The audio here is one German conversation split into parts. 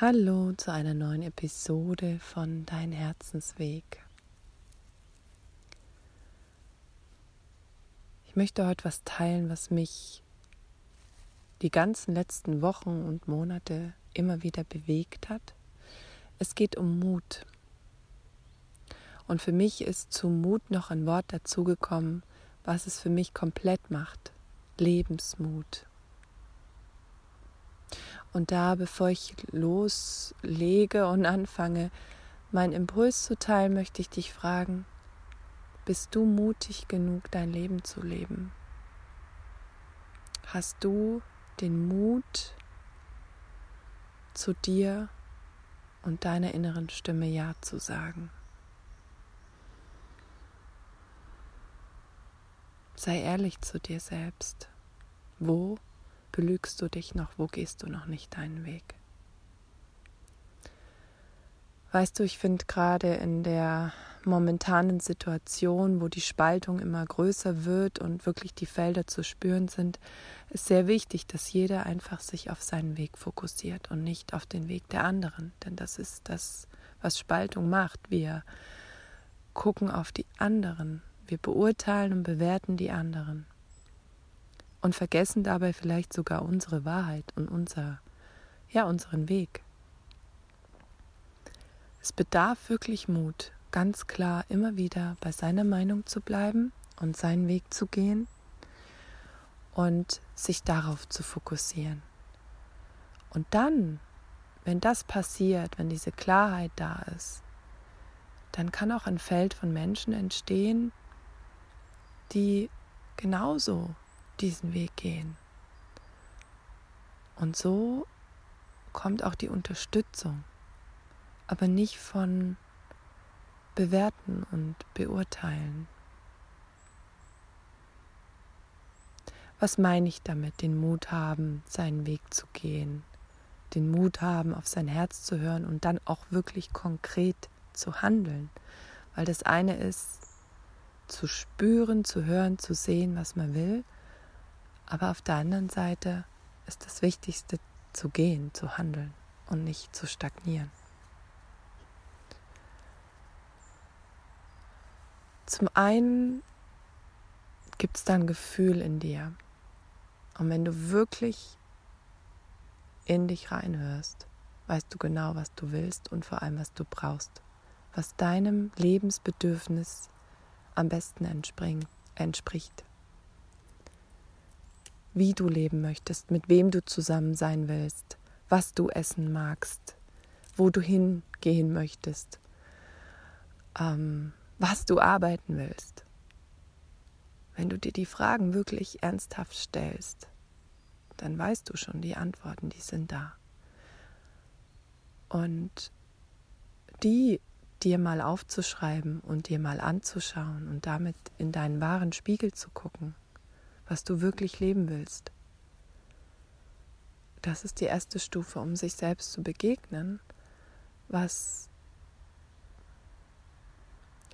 Hallo zu einer neuen Episode von Dein Herzensweg. Ich möchte heute was teilen, was mich die ganzen letzten Wochen und Monate immer wieder bewegt hat. Es geht um Mut. Und für mich ist zu Mut noch ein Wort dazugekommen, was es für mich komplett macht. Lebensmut. Und da, bevor ich loslege und anfange, meinen Impuls zu teilen, möchte ich dich fragen, bist du mutig genug, dein Leben zu leben? Hast du den Mut, zu dir und deiner inneren Stimme Ja zu sagen? Sei ehrlich zu dir selbst. Wo belügst du dich noch, wo gehst du noch nicht deinen Weg? Weißt du, ich finde gerade in der momentanen Situation, wo die Spaltung immer größer wird und wirklich die Felder zu spüren sind, ist sehr wichtig, dass jeder einfach sich auf seinen Weg fokussiert und nicht auf den Weg der anderen. Denn das ist das, was Spaltung macht. Wir gucken auf die anderen. Wir beurteilen und bewerten die anderen und vergessen dabei vielleicht sogar unsere Wahrheit und unser, ja, unseren Weg. Es bedarf wirklich Mut, ganz klar immer wieder bei seiner Meinung zu bleiben und seinen Weg zu gehen und sich darauf zu fokussieren. Und dann, wenn das passiert, wenn diese Klarheit da ist, dann kann auch ein Feld von Menschen entstehen, die genauso diesen Weg gehen. Und so kommt auch die Unterstützung, aber nicht von bewerten und beurteilen. Was meine ich damit, den Mut haben, seinen Weg zu gehen, den Mut haben, auf sein Herz zu hören und dann auch wirklich konkret zu handeln? Weil das eine ist, zu spüren, zu hören, zu sehen, was man will, aber auf der anderen Seite ist das Wichtigste zu gehen, zu handeln und nicht zu stagnieren. Zum einen gibt es da ein Gefühl in dir. Und wenn du wirklich in dich reinhörst, weißt du genau, was du willst und vor allem, was du brauchst, was deinem Lebensbedürfnis am besten entspricht wie du leben möchtest, mit wem du zusammen sein willst, was du essen magst, wo du hingehen möchtest, ähm, was du arbeiten willst. Wenn du dir die Fragen wirklich ernsthaft stellst, dann weißt du schon die Antworten, die sind da. Und die dir mal aufzuschreiben und dir mal anzuschauen und damit in deinen wahren Spiegel zu gucken was du wirklich leben willst. Das ist die erste Stufe, um sich selbst zu begegnen, was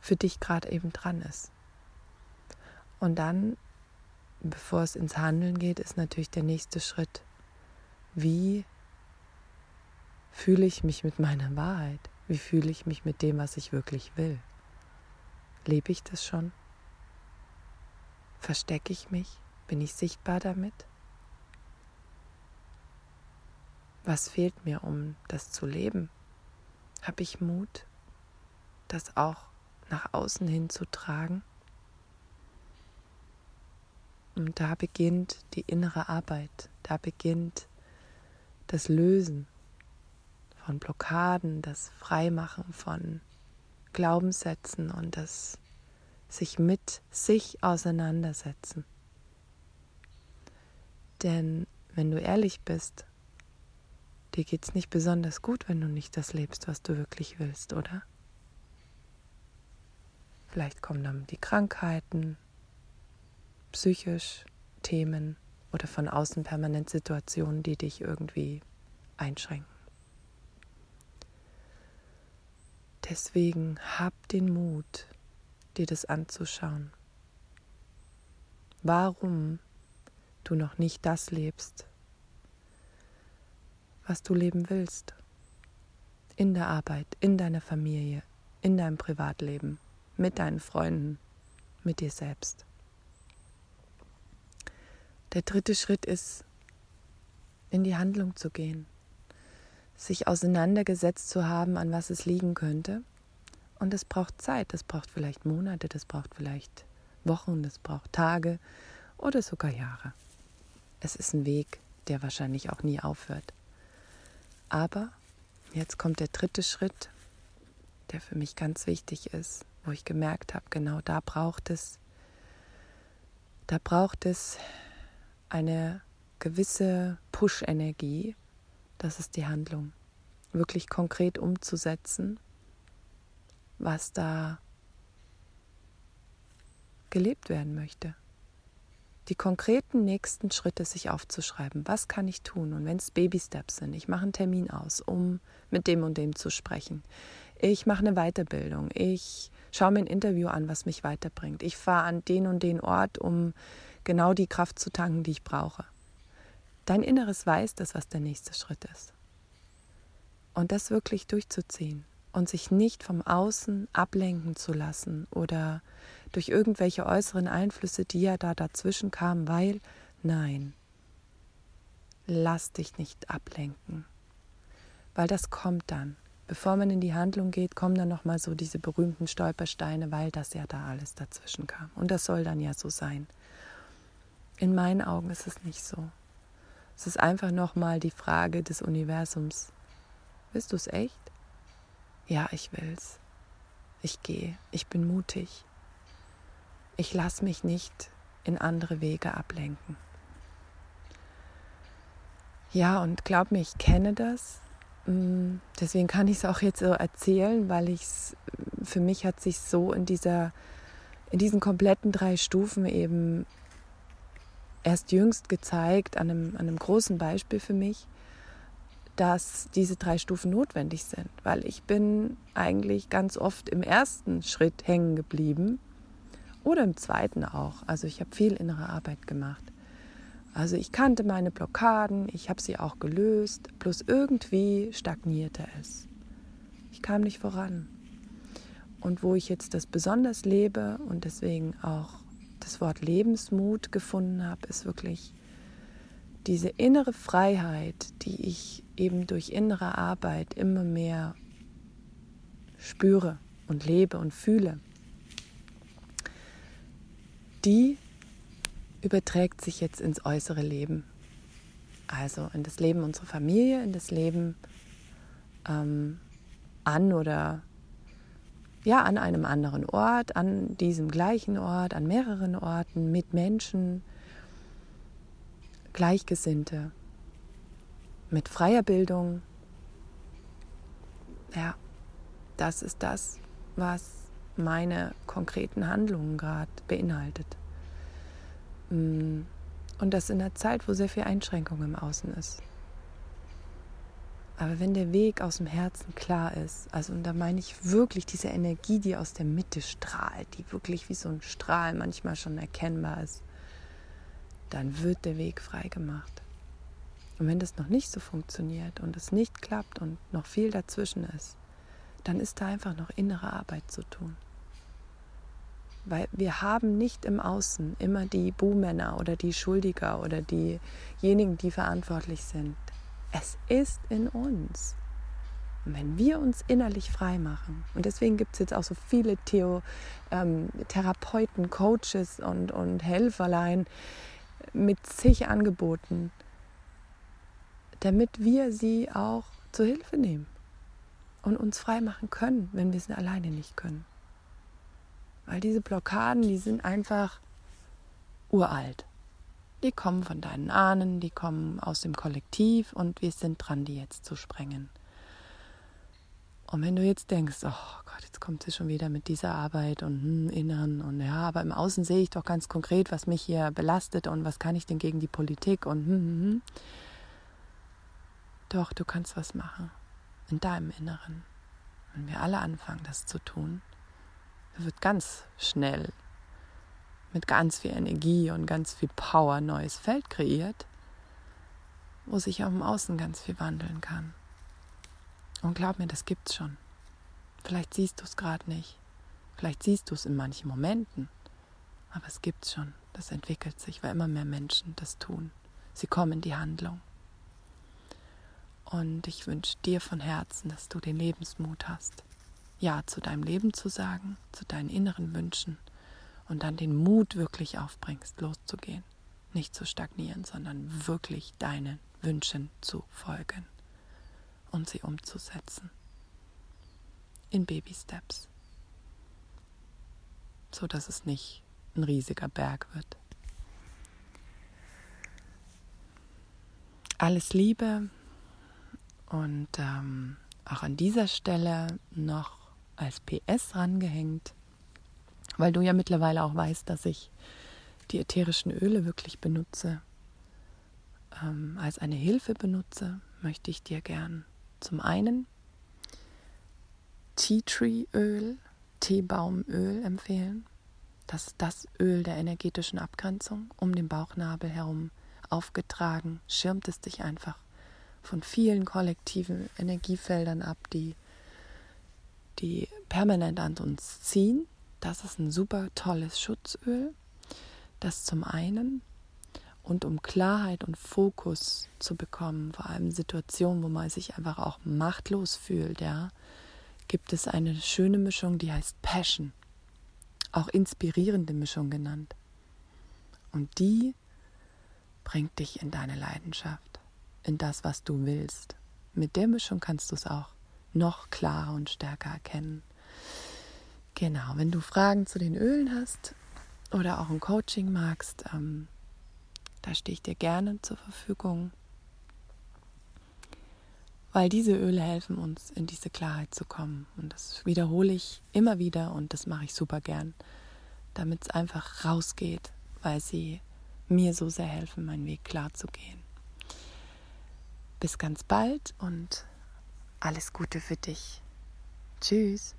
für dich gerade eben dran ist. Und dann, bevor es ins Handeln geht, ist natürlich der nächste Schritt. Wie fühle ich mich mit meiner Wahrheit? Wie fühle ich mich mit dem, was ich wirklich will? Lebe ich das schon? Verstecke ich mich? Bin ich sichtbar damit? Was fehlt mir, um das zu leben? Habe ich Mut, das auch nach außen hin zu tragen? Und da beginnt die innere Arbeit, da beginnt das Lösen von Blockaden, das Freimachen von Glaubenssätzen und das sich mit sich auseinandersetzen. Denn wenn du ehrlich bist, dir geht's nicht besonders gut, wenn du nicht das lebst, was du wirklich willst, oder? Vielleicht kommen dann die Krankheiten, psychisch Themen oder von außen permanent Situationen, die dich irgendwie einschränken. Deswegen hab den Mut, dir das anzuschauen. Warum du noch nicht das lebst, was du leben willst. In der Arbeit, in deiner Familie, in deinem Privatleben, mit deinen Freunden, mit dir selbst. Der dritte Schritt ist, in die Handlung zu gehen, sich auseinandergesetzt zu haben, an was es liegen könnte. Und es braucht Zeit, es braucht vielleicht Monate, das braucht vielleicht Wochen, das braucht Tage oder sogar Jahre. Es ist ein Weg, der wahrscheinlich auch nie aufhört. Aber jetzt kommt der dritte Schritt, der für mich ganz wichtig ist, wo ich gemerkt habe, genau da braucht es, da braucht es eine gewisse Push-Energie, das ist die Handlung, wirklich konkret umzusetzen, was da gelebt werden möchte. Die konkreten nächsten Schritte sich aufzuschreiben. Was kann ich tun? Und wenn es Baby-Steps sind, ich mache einen Termin aus, um mit dem und dem zu sprechen. Ich mache eine Weiterbildung. Ich schaue mir ein Interview an, was mich weiterbringt. Ich fahre an den und den Ort, um genau die Kraft zu tanken, die ich brauche. Dein Inneres weiß das, was der nächste Schritt ist. Und das wirklich durchzuziehen und sich nicht vom Außen ablenken zu lassen oder durch irgendwelche äußeren Einflüsse, die ja da dazwischen kamen, weil nein, lass dich nicht ablenken, weil das kommt dann. Bevor man in die Handlung geht, kommen dann noch mal so diese berühmten Stolpersteine, weil das ja da alles dazwischen kam. Und das soll dann ja so sein. In meinen Augen ist es nicht so. Es ist einfach nochmal die Frage des Universums. Willst du es echt? Ja, ich will's. Ich gehe. Ich bin mutig. Ich lasse mich nicht in andere Wege ablenken. Ja, und glaub mir, ich kenne das. Mm, deswegen kann ich es auch jetzt so erzählen, weil ich es für mich hat sich so in dieser in diesen kompletten drei Stufen eben erst jüngst gezeigt, an einem, an einem großen Beispiel für mich, dass diese drei Stufen notwendig sind, weil ich bin eigentlich ganz oft im ersten Schritt hängen geblieben oder im zweiten auch. Also ich habe viel innere Arbeit gemacht. Also ich kannte meine Blockaden, ich habe sie auch gelöst, bloß irgendwie stagnierte es. Ich kam nicht voran. Und wo ich jetzt das besonders lebe und deswegen auch das Wort Lebensmut gefunden habe, ist wirklich diese innere Freiheit, die ich eben durch innere Arbeit immer mehr spüre und lebe und fühle, die überträgt sich jetzt ins äußere Leben. Also in das Leben unserer Familie, in das Leben ähm, an oder ja, an einem anderen Ort, an diesem gleichen Ort, an mehreren Orten, mit Menschen, Gleichgesinnte, mit freier Bildung. Ja, das ist das, was meine konkreten Handlungen gerade beinhaltet. Mm, und das in einer Zeit, wo sehr viel Einschränkung im Außen ist. Aber wenn der Weg aus dem Herzen klar ist, also und da meine ich wirklich diese Energie, die aus der Mitte strahlt, die wirklich wie so ein Strahl manchmal schon erkennbar ist, dann wird der Weg frei gemacht. Und wenn das noch nicht so funktioniert und es nicht klappt und noch viel dazwischen ist, dann ist da einfach noch innere Arbeit zu tun. Weil wir haben nicht im Außen immer die Buhmänner oder die Schuldiger oder diejenigen, die verantwortlich sind. Es ist in uns. Und wenn wir uns innerlich frei machen, und deswegen gibt es jetzt auch so viele Theo, ähm, Therapeuten, Coaches und, und Helferlein mit zig Angeboten, damit wir sie auch zur Hilfe nehmen und uns frei machen können, wenn wir es alleine nicht können. Weil diese Blockaden, die sind einfach uralt. Die kommen von deinen Ahnen, die kommen aus dem Kollektiv und wir sind dran, die jetzt zu sprengen. Und wenn du jetzt denkst, oh Gott, jetzt kommt sie schon wieder mit dieser Arbeit und hm, Innern und ja, aber im Außen sehe ich doch ganz konkret, was mich hier belastet und was kann ich denn gegen die Politik und hm, hm, hm. Doch, du kannst was machen in deinem Inneren. Wenn wir alle anfangen, das zu tun, wird ganz schnell mit ganz viel Energie und ganz viel Power ein neues Feld kreiert, wo sich auch im Außen ganz viel wandeln kann. Und glaub mir, das gibt's schon. Vielleicht siehst du es gerade nicht. Vielleicht siehst du es in manchen Momenten. Aber es gibt's schon. Das entwickelt sich, weil immer mehr Menschen das tun. Sie kommen in die Handlung. Und ich wünsche dir von Herzen, dass du den Lebensmut hast, Ja zu deinem Leben zu sagen, zu deinen inneren Wünschen und dann den Mut wirklich aufbringst, loszugehen. Nicht zu stagnieren, sondern wirklich deinen Wünschen zu folgen und sie umzusetzen. In Baby Steps. So dass es nicht ein riesiger Berg wird. Alles Liebe und ähm, auch an dieser Stelle noch als PS rangehängt, weil du ja mittlerweile auch weißt, dass ich die ätherischen Öle wirklich benutze, ähm, als eine Hilfe benutze, möchte ich dir gern zum einen Tea Tree Öl, Teebaumöl empfehlen. Das ist das Öl der energetischen Abgrenzung um den Bauchnabel herum aufgetragen, schirmt es dich einfach von vielen kollektiven Energiefeldern ab, die, die permanent an uns ziehen. Das ist ein super tolles Schutzöl. Das zum einen. Und um Klarheit und Fokus zu bekommen, vor allem Situationen, wo man sich einfach auch machtlos fühlt, ja, gibt es eine schöne Mischung, die heißt Passion. Auch inspirierende Mischung genannt. Und die bringt dich in deine Leidenschaft in das, was du willst. Mit der Mischung kannst du es auch noch klarer und stärker erkennen. Genau, wenn du Fragen zu den Ölen hast oder auch ein Coaching magst, ähm, da stehe ich dir gerne zur Verfügung, weil diese Öle helfen uns, in diese Klarheit zu kommen. Und das wiederhole ich immer wieder und das mache ich super gern, damit es einfach rausgeht, weil sie mir so sehr helfen, meinen Weg klar zu gehen. Bis ganz bald und alles Gute für dich. Tschüss.